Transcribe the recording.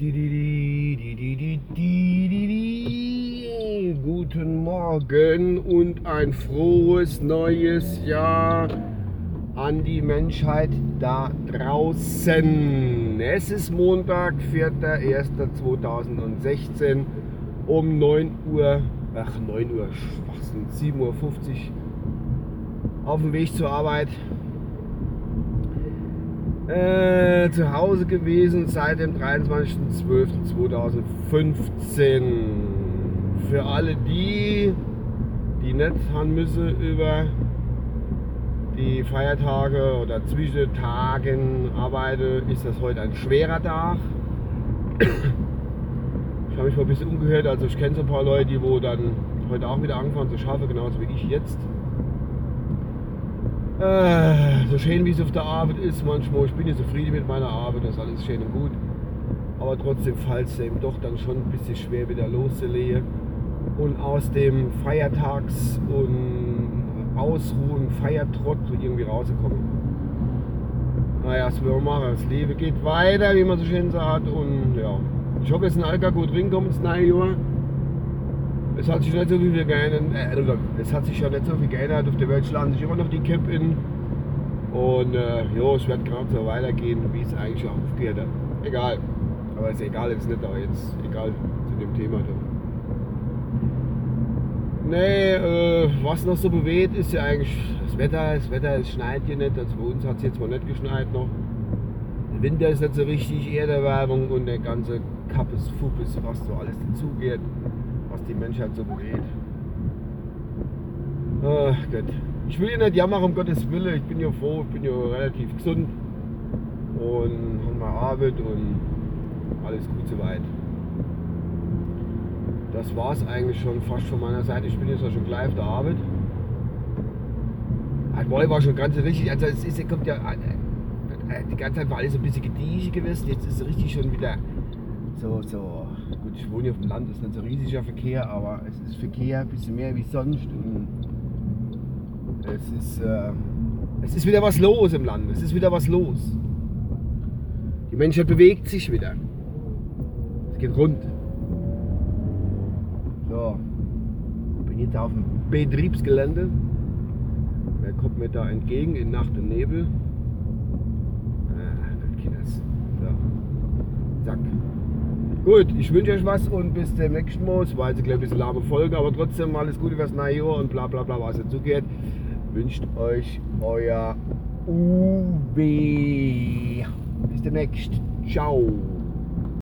Guten Morgen und ein frohes neues Jahr an die Menschheit da draußen. Es ist Montag, 4.1.2016 um 9 Uhr, ach 9 Uhr, Schwachsinn, 7.50 Uhr auf dem Weg zur Arbeit. Äh, zu Hause gewesen seit dem 23.12.2015. Für alle die, die nicht haben müssen über die Feiertage oder zwischen Tagen arbeiten, ist das heute ein schwerer Tag. Ich habe mich mal ein bisschen umgehört, also ich kenne so ein paar Leute, die wo dann heute auch wieder angefangen zu schaffen, genauso wie ich jetzt. Äh, so schön wie es auf der Arbeit ist, manchmal, ich bin ja zufrieden mit meiner Arbeit, das ist alles schön und gut. Aber trotzdem fällt es eben doch dann schon ein bisschen schwer wieder loszulegen und aus dem Feiertags- und Ausruhen, Feiertrott irgendwie rauszukommen. Naja, was man machen? Das Leben geht weiter, wie man so schön sagt. Und ja, ich hoffe, es ist ein Alka gut reinkommt ins neue Jahr. Es hat sich nicht so viel geändert, äh, es hat sich ja nicht so viel geändert. Auf der Welt schlagen sich immer noch die Kipp in. Und äh, ja, es wird gerade so weitergehen, wie es eigentlich auch aufgehört hat. Egal. Aber ist egal, ist nicht da jetzt. Egal zu dem Thema. Da. Nee, äh, was noch so bewegt, ist ja eigentlich das Wetter. Das Wetter, es schneit hier nicht. Also bei uns hat es jetzt mal nicht geschneit noch. Der Winter ist nicht so richtig, Erderwärmung und der ganze Kappes, Fuppes, was so alles dazugeht was die Menschheit so bewegt. Ach Gott. Ich will ja nicht jammern, um Gottes Willen. Ich bin ja froh, ich bin ja relativ gesund und habe mal Arbeit und alles gut soweit. Das war es eigentlich schon fast von meiner Seite. Ich bin jetzt auch schon gleich auf der Arbeit. Morgen war schon ganz richtig. Also es ist, kommt ja äh, die ganze Zeit war alles ein bisschen gediegen gewesen. Jetzt ist es richtig schon wieder so, so Gut, ich wohne hier auf dem Land, ist nicht so riesiger Verkehr, aber es ist Verkehr ein bisschen mehr wie sonst. Und es ist, äh, es ist wieder was los im Land. Es ist wieder was los. Die Menschheit bewegt sich wieder. Es geht rund. So, bin jetzt auf dem Betriebsgelände. Wer kommt mir da entgegen in Nacht und Nebel? Ah, zack. Gut, ich wünsche euch was und bis zum nächsten Mal. Es war jetzt glaube ich, ein bisschen lahme Folge, aber trotzdem alles Gute fürs neue Jahr und bla bla bla, was dazu geht. Wünscht euch euer Uwe. Bis demnächst. Ciao.